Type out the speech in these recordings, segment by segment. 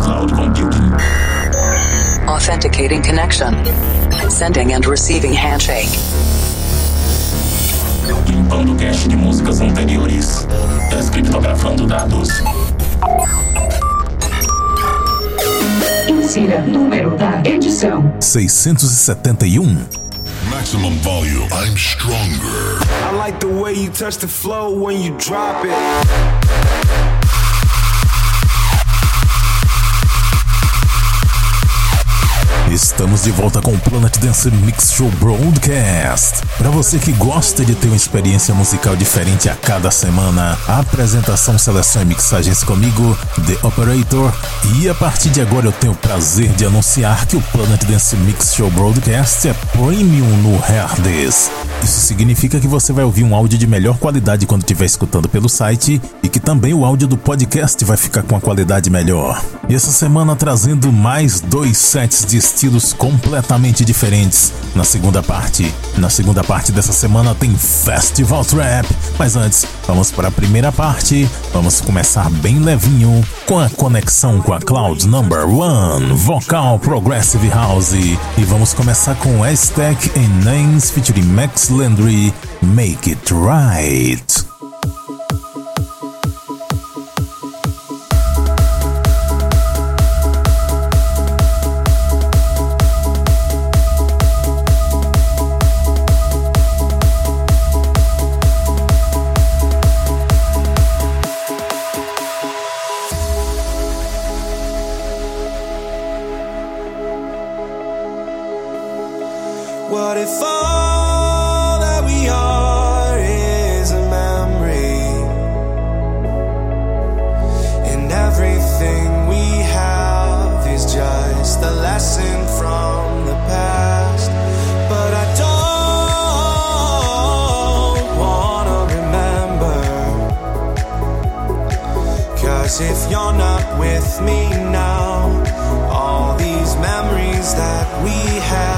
cloud computing. Authenticating connection. Sending and receiving handshake. Limpando cache de músicas anteriores. Descriptografando dados. Insira número da edição: 671. Um. Maximum volume. I'm stronger. I like the way you touch the flow when you drop it. Estamos de volta com o Planet Dance Mix Show Broadcast. Para você que gosta de ter uma experiência musical diferente a cada semana, a apresentação, seleção e mixagens comigo, The Operator. E a partir de agora eu tenho o prazer de anunciar que o Planet Dance Mix Show Broadcast é premium no Herdis. Isso significa que você vai ouvir um áudio de melhor qualidade quando estiver escutando pelo site e que também o áudio do podcast vai ficar com a qualidade melhor. E essa semana trazendo mais dois sets de estilos completamente diferentes. Na segunda parte, na segunda parte dessa semana tem Festival Trap. Mas antes, vamos para a primeira parte. Vamos começar bem levinho com a conexão com a Cloud Number One, Vocal Progressive House. E vamos começar com Aztec and Names featuring Max Landry, Make It Right. What if all that we are is a memory? And everything we have is just a lesson from the past. But I don't wanna remember. Cause if you're not with me now, all these memories that we have,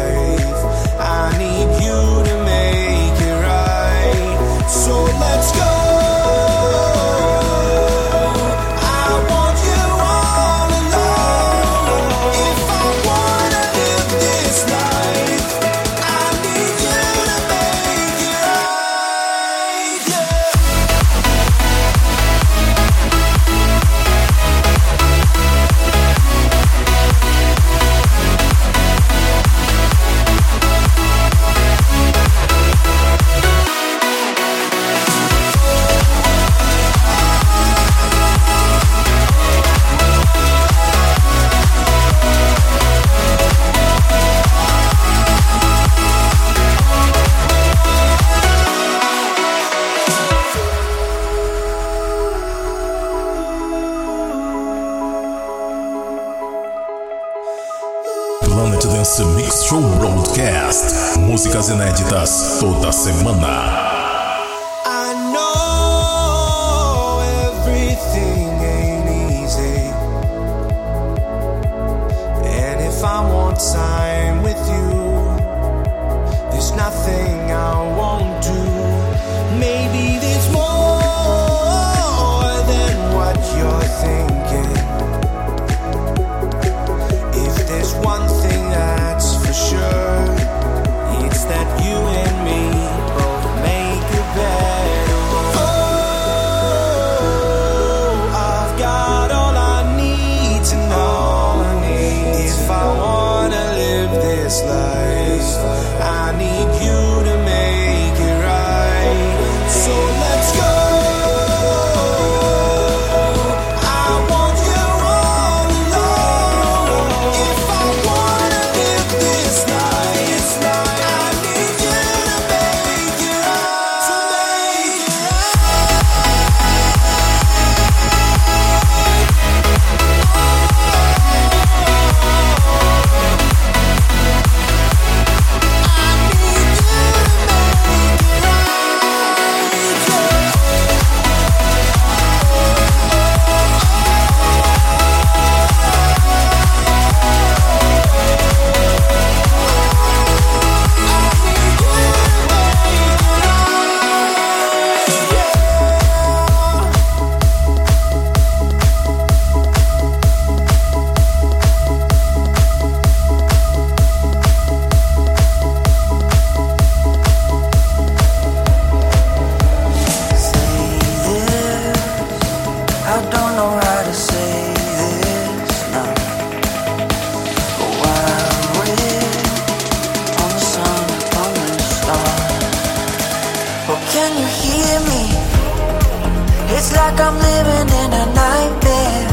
like I'm living in a nightmare.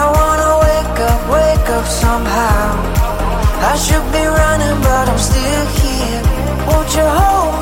I wanna wake up, wake up somehow. I should be running, but I'm still here. Won't you hold?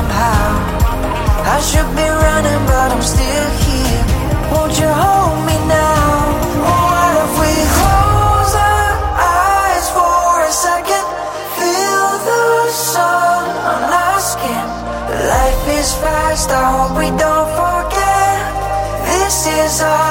somehow. I should be running, but I'm still here. Won't you hold me now? What if we close our eyes for a second? Feel the sun on our skin. Life is fast, I hope we don't forget. This is our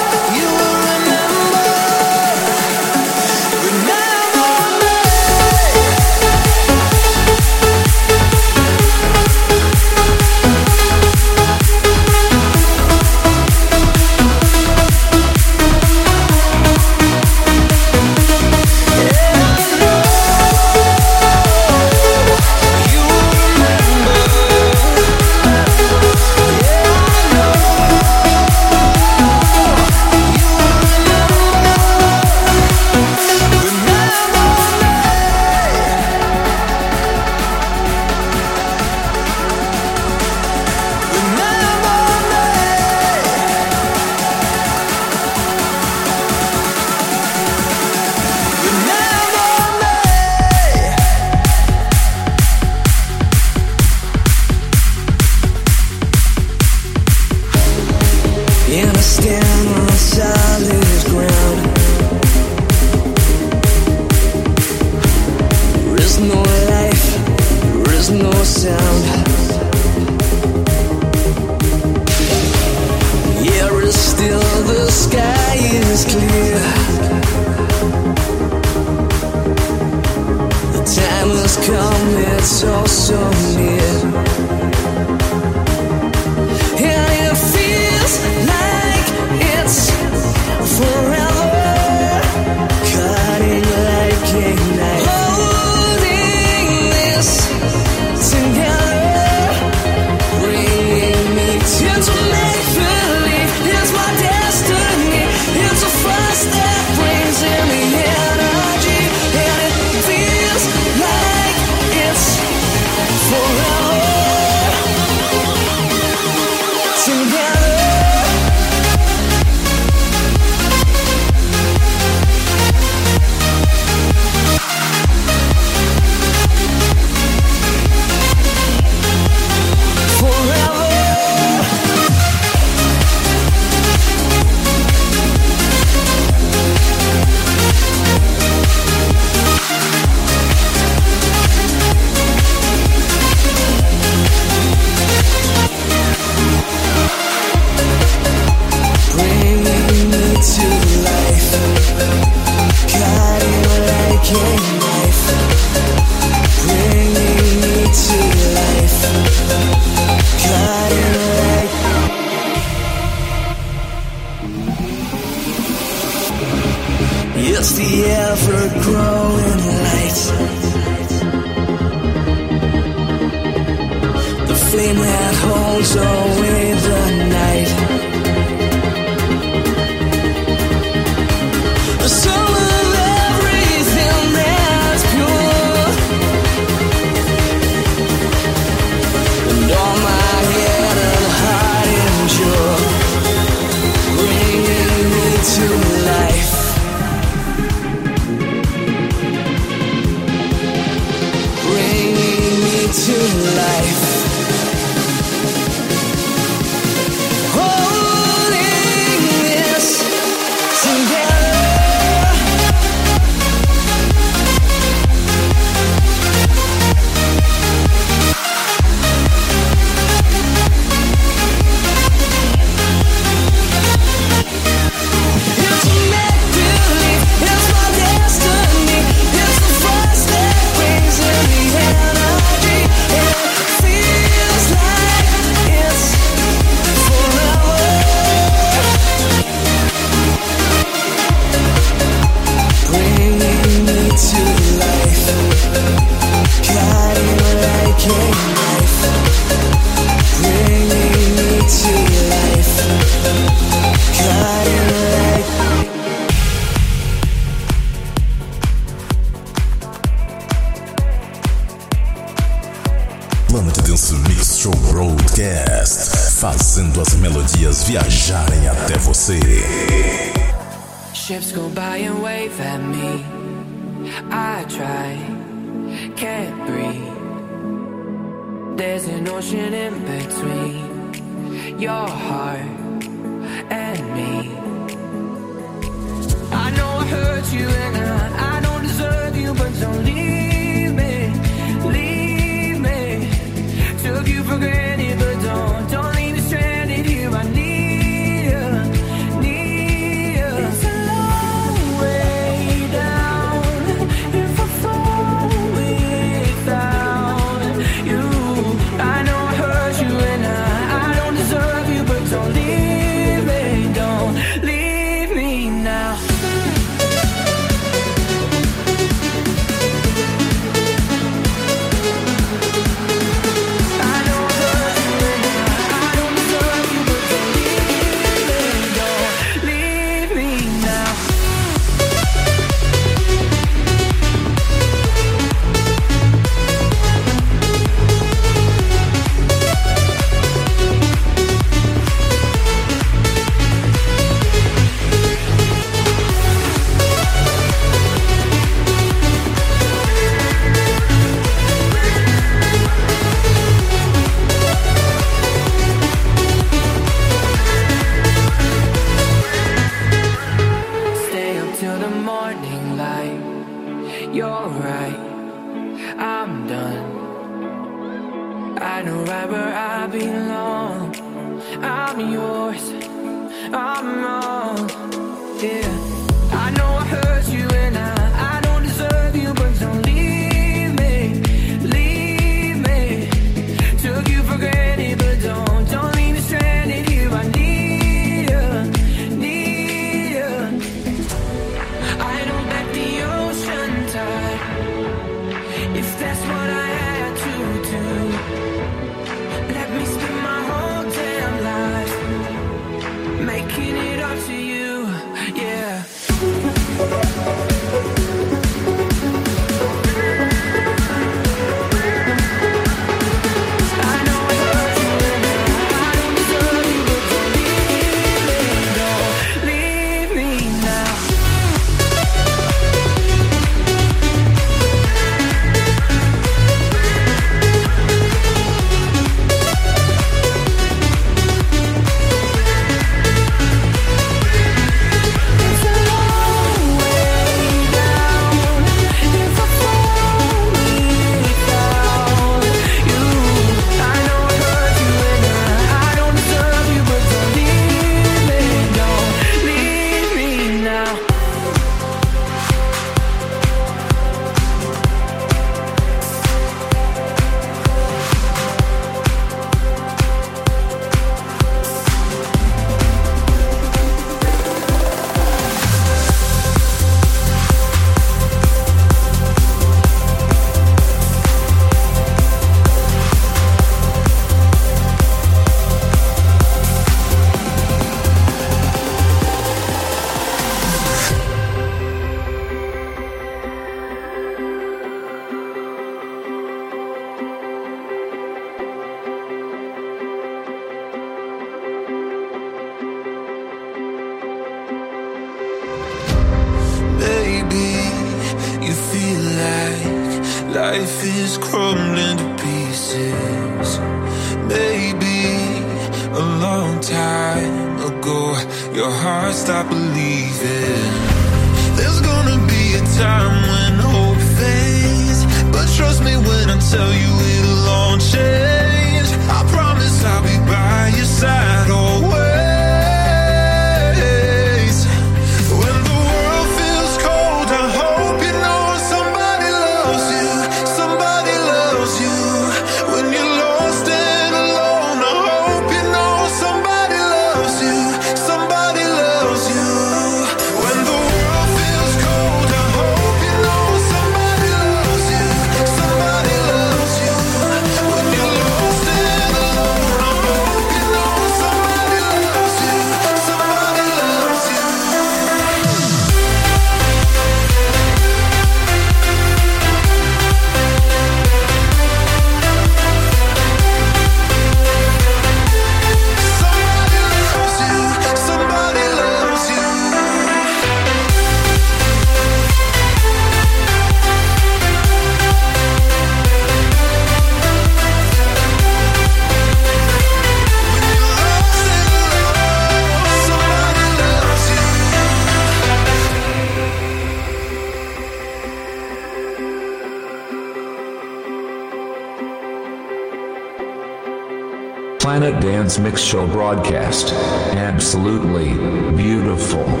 Mix Show broadcast. Absolutely beautiful.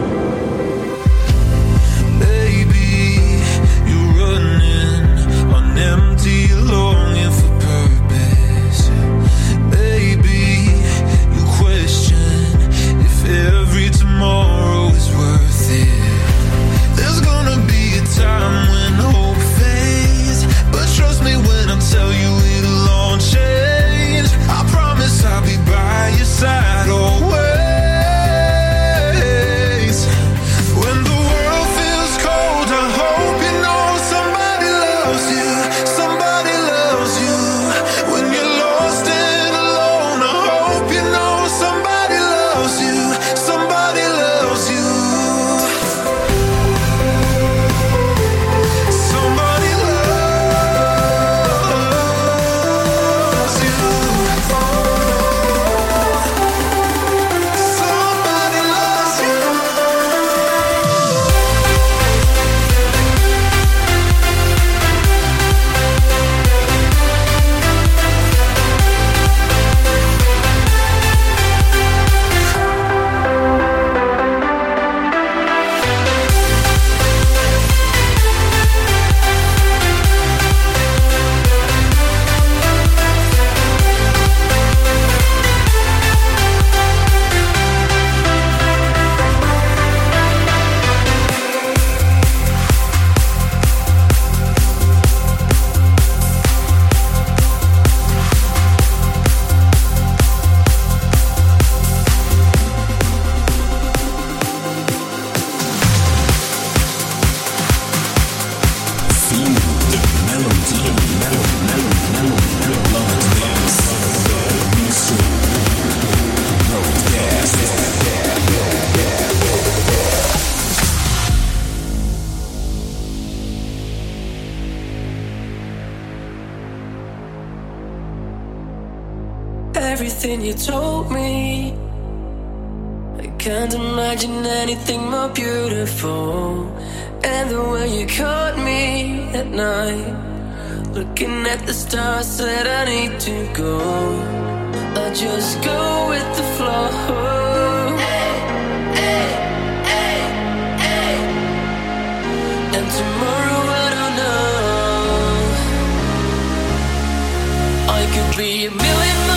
Be a million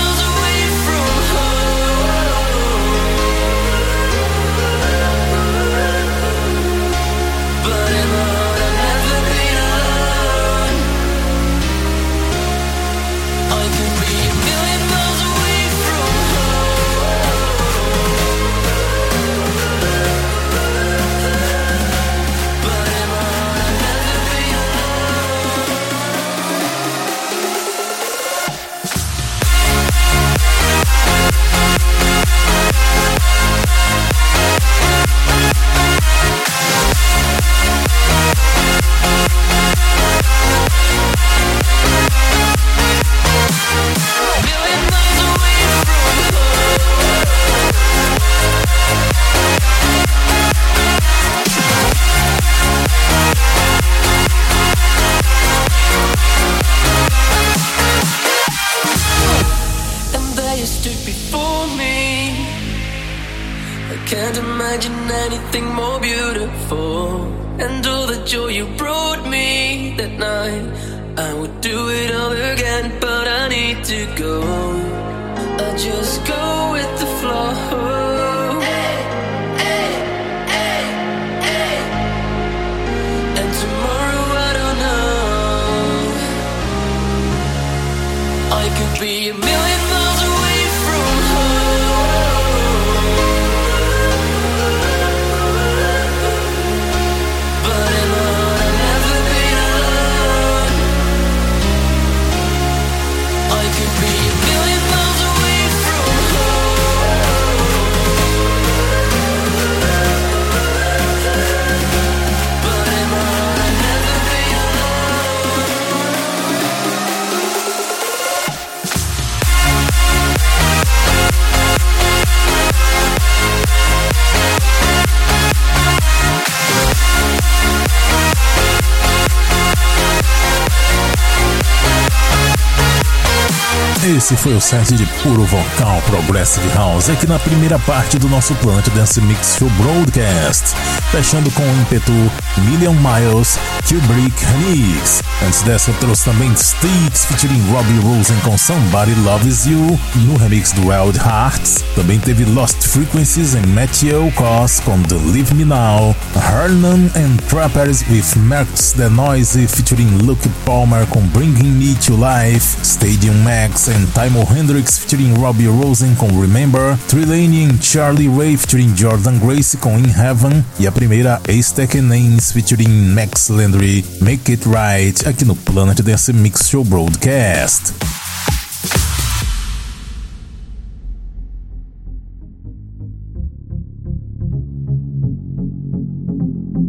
Esse foi o set de puro vocal Progressive House aqui na primeira parte do nosso Planet Dance Mix Show Broadcast, fechando com o ímpeto Million Miles Kubrick Remix. Antes dessa eu trouxe também Sticks featuring Robbie Rosen com Somebody Loves You no remix do Wild Hearts. Também teve Lost Frequencies em Matthew Cos com The Leave Me Now, Hernan and Trappers with Max The Noise featuring Luke Palmer com Bringing Me to Life, Stadium Max and Timo Hendrix featuring Robbie Rosen com Remember, Trilane and Charlie Ray featuring Jordan Grace com In Heaven e a primeira Aztec Names featuring Max Landry, Make It Right aqui no Planet Dance Mix Show Broadcast.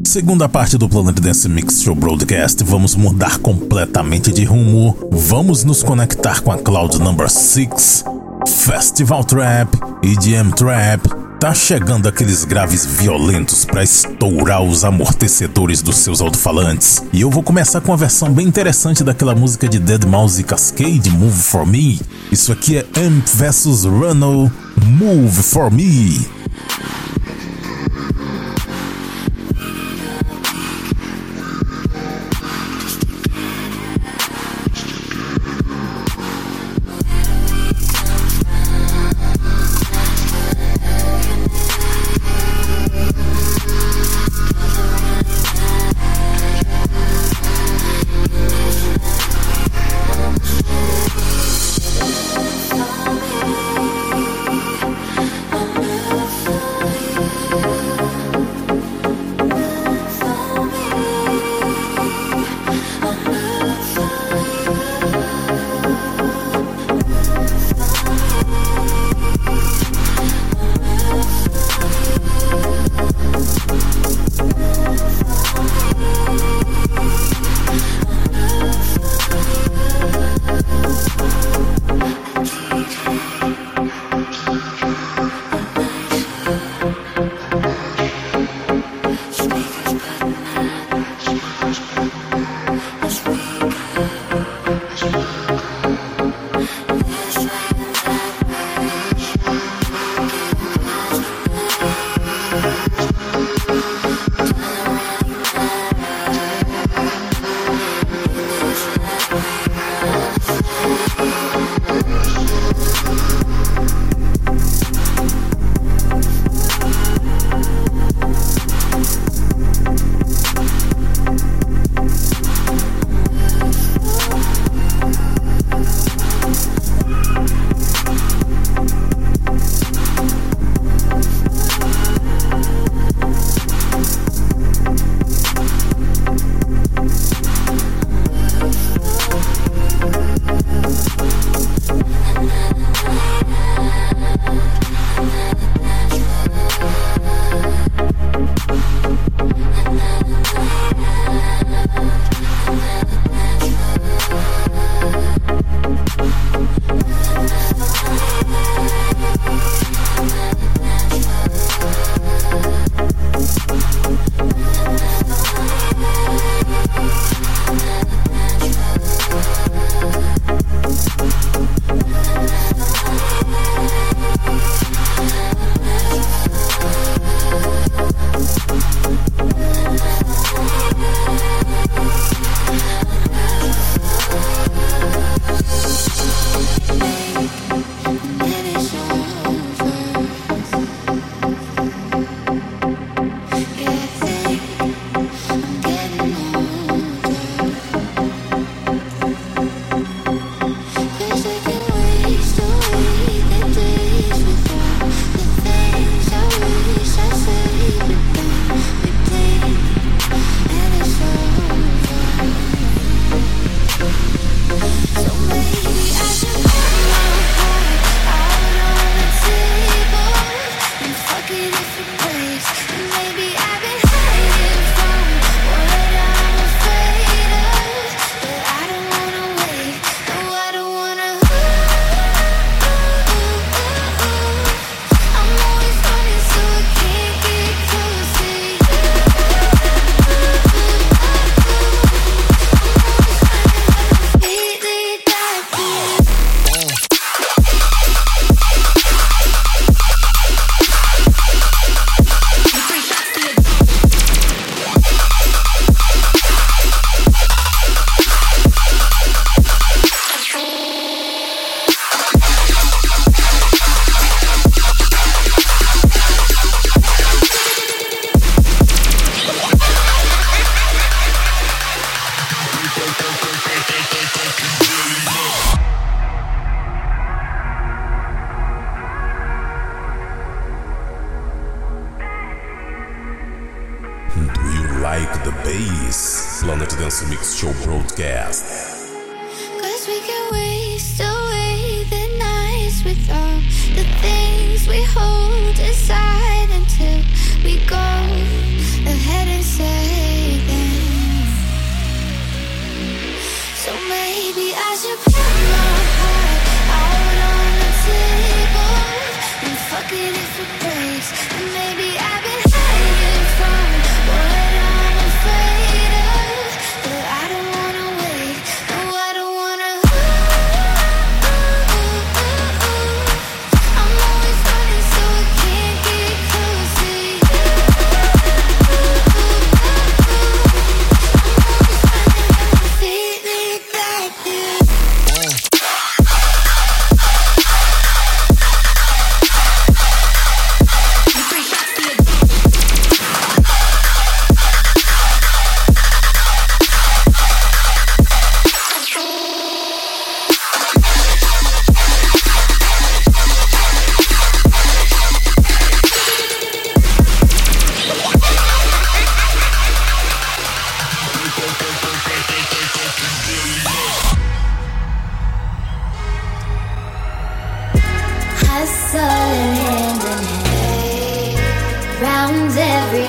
Segunda parte do Planet Dance Mix Show Broadcast, vamos mudar completamente de rumo. Vamos nos conectar com a Cloud Number 6, Festival Trap, EDM Trap. Tá chegando aqueles graves violentos para estourar os amortecedores dos seus alto-falantes. E eu vou começar com uma versão bem interessante daquela música de Dead Mouse Cascade, Move For Me. Isso aqui é Amp vs Runo, Move For Me.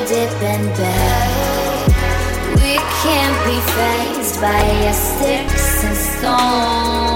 dipping back. We can't be phased by your sticks and stones.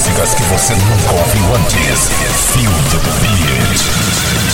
Músicas que você nunca ouviu antes. Feel the beat.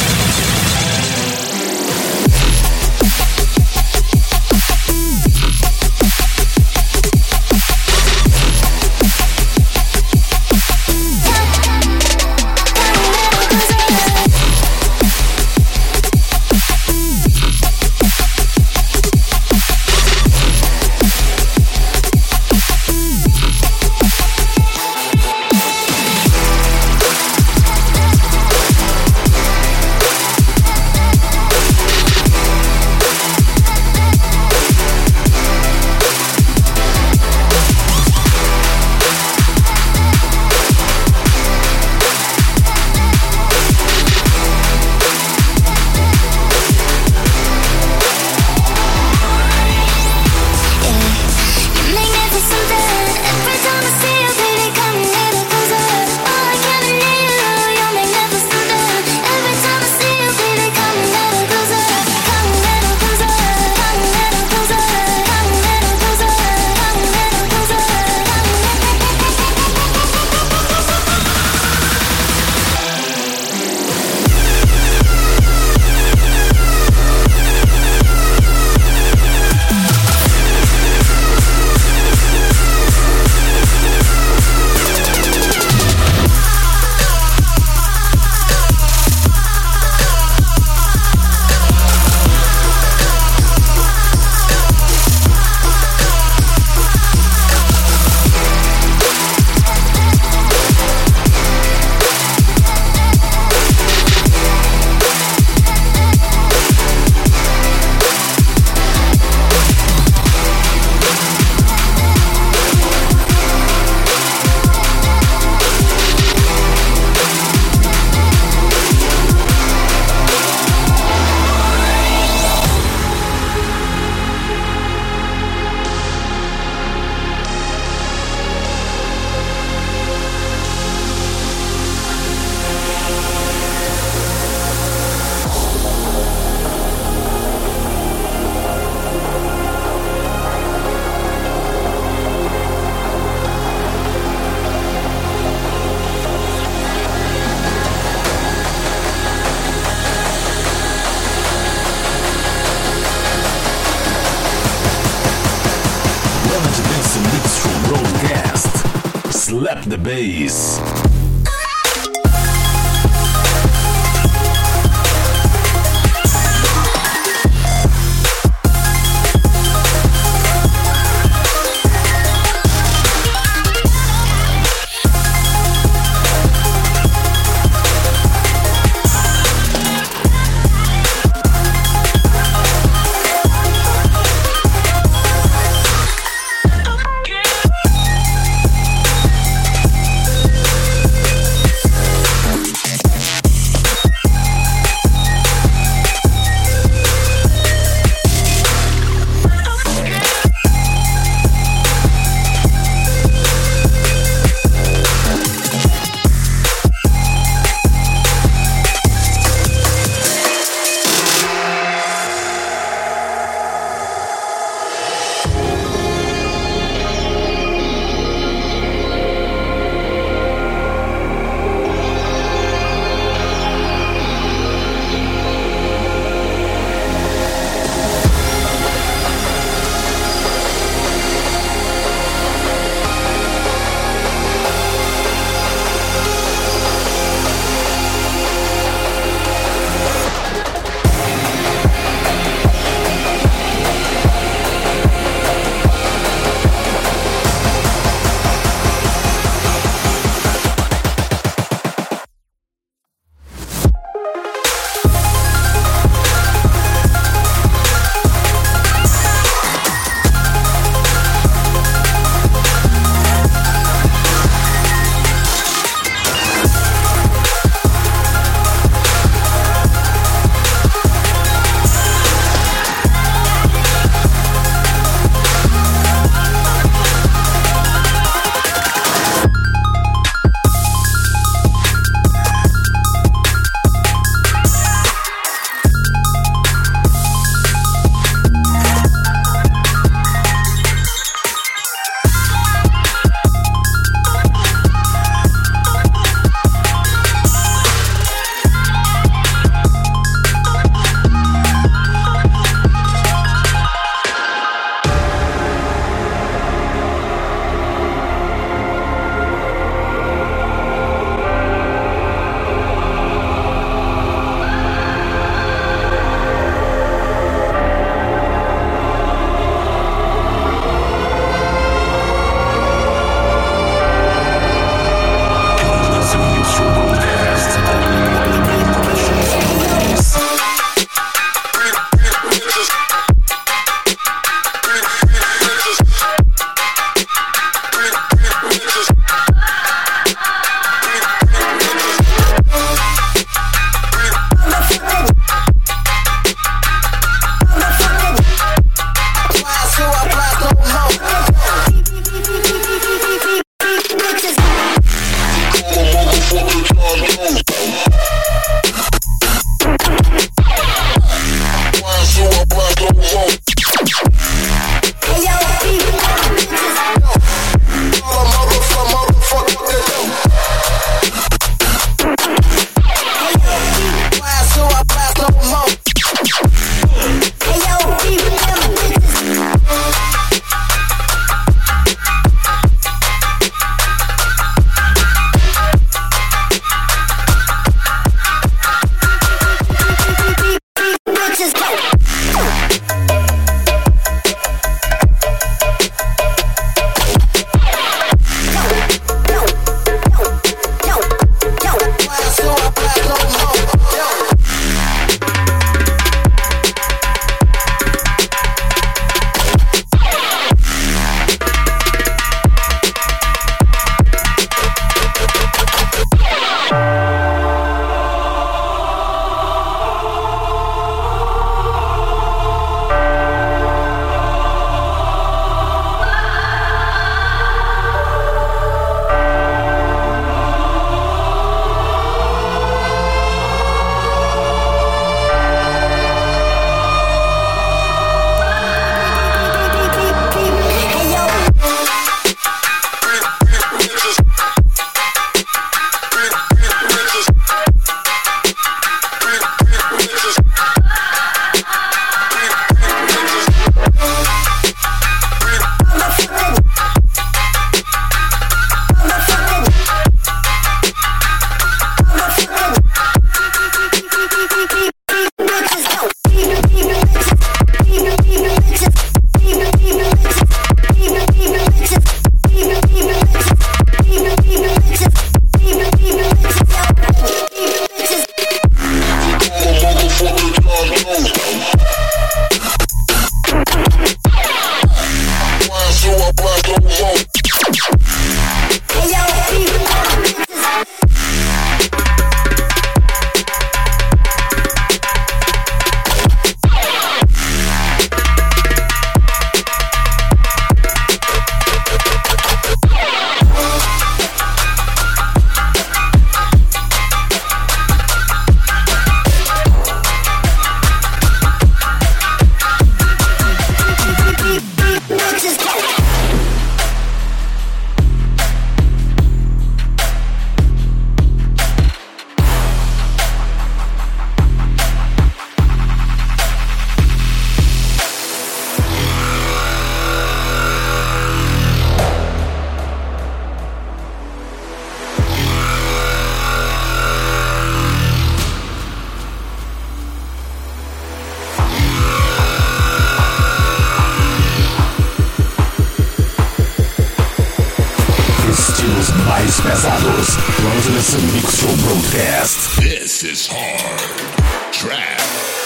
This is hard. Trap.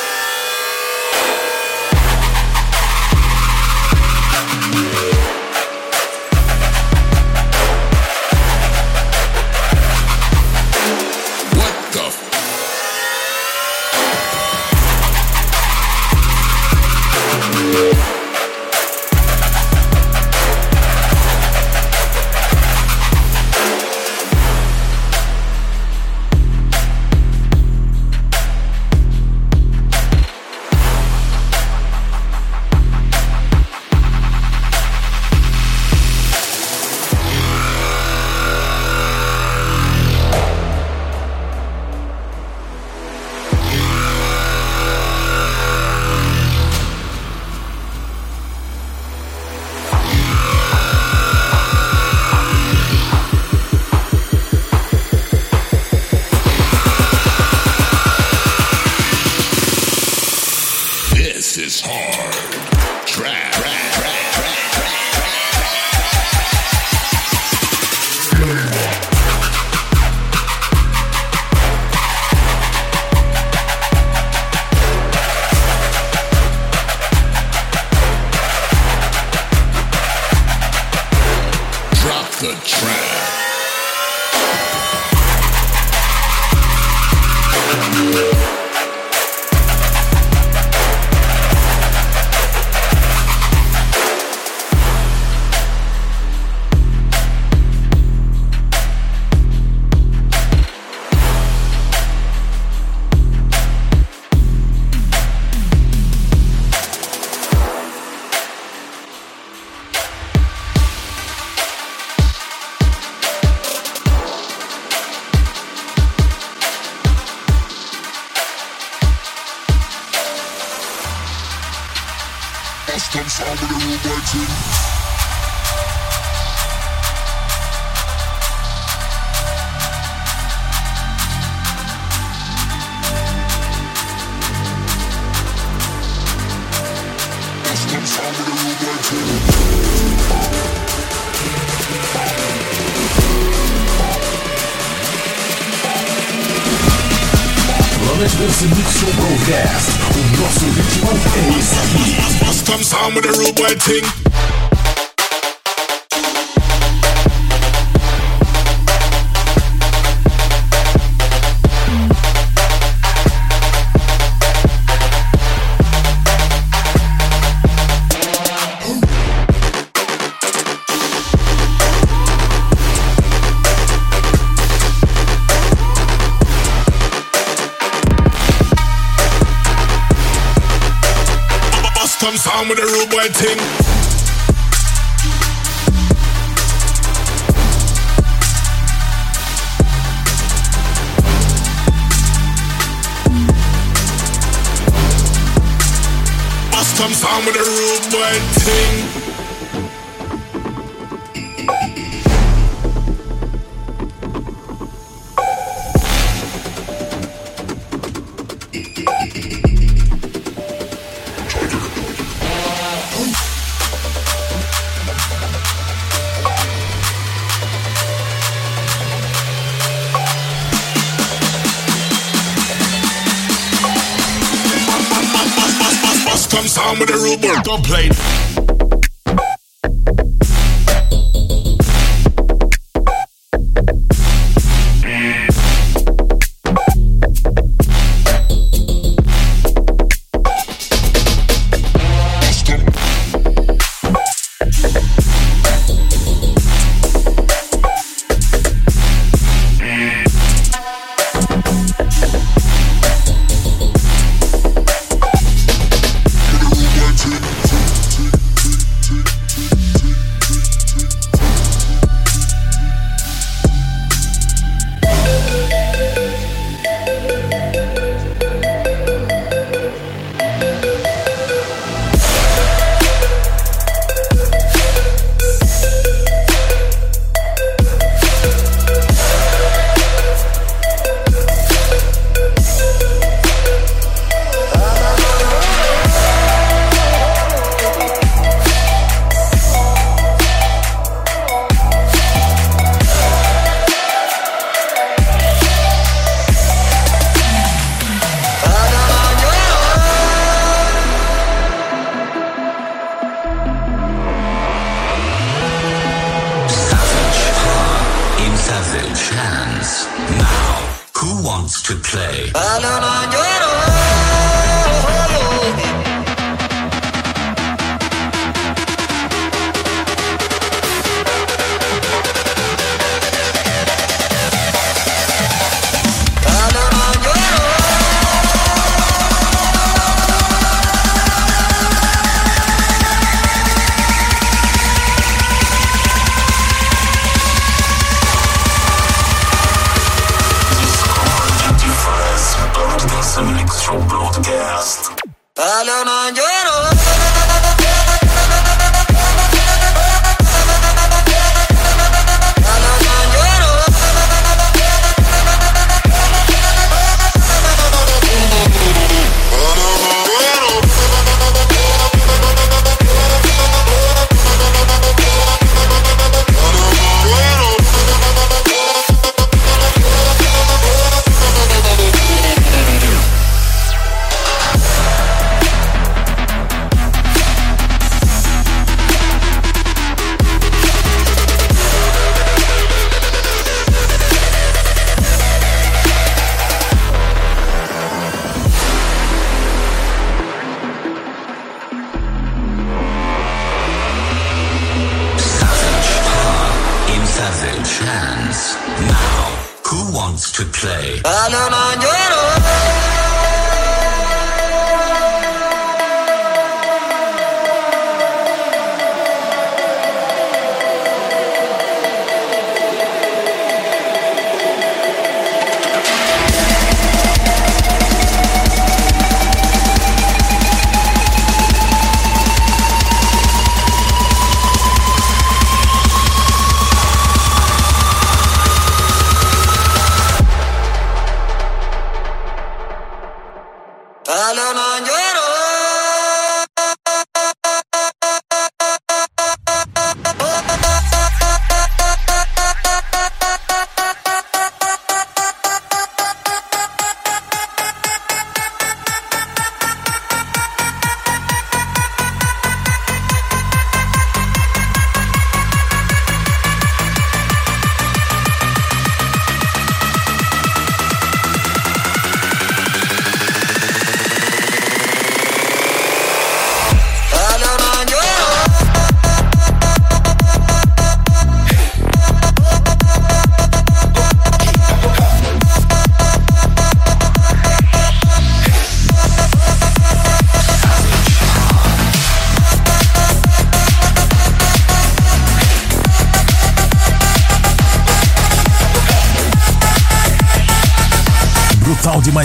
With the room waiting.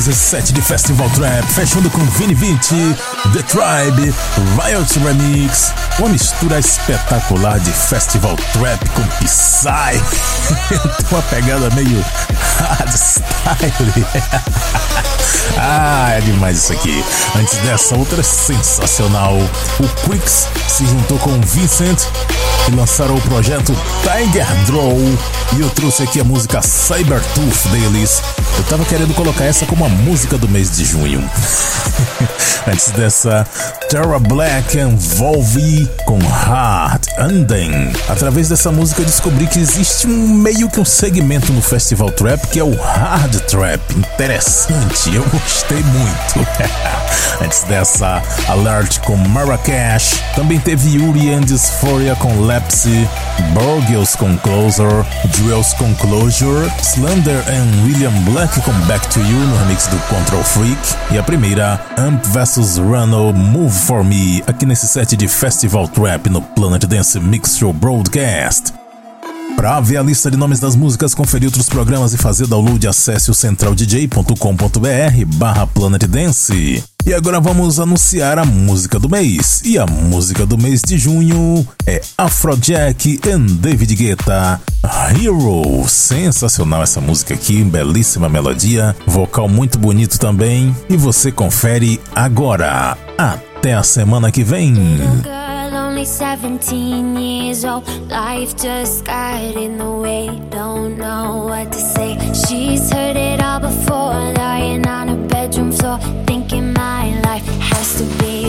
17 de Festival Trap, fechando com Vini 20, The Tribe, Riot Remix, uma mistura espetacular de Festival Trap com Psy. Tem uma pegada meio hardstyle. ah, é demais isso aqui. Antes dessa, outra sensacional. O Quicks se juntou com Vincent e lançaram o projeto Tiger Draw. E eu trouxe aqui a música Cybertooth deles. Tava querendo colocar essa como a música do mês de junho. Antes dessa, Terra Black envolve com Hard Ending. Através dessa música eu descobri que existe um meio que um segmento no Festival Trap que é o Hard Trap. Interessante, eu gostei muito. Antes dessa, Alert com Marrakesh. Também teve Yuri and Dysphoria com Lepsy, Borgios com Closer, Jewels com Closure, Slender and William Black com Back to You no remix do Control Freak. E a primeira, Amp vs Runo Move For Me, aqui nesse set de Festival Trap no Planet Dance Mix Show Broadcast. Para ver a lista de nomes das músicas, conferir outros programas e fazer download, acesse o centraldj.com.br barra Planet Dance. E agora vamos anunciar a música do mês. E a música do mês de junho é Afrojack e David Guetta. Hero. Sensacional essa música aqui, belíssima melodia, vocal muito bonito também. E você confere agora. Até a semana que vem. girl, only 17 years old. Life just got in the way, don't know what to say. She's heard it all before, lying on bedroom floor, thinking my life has to be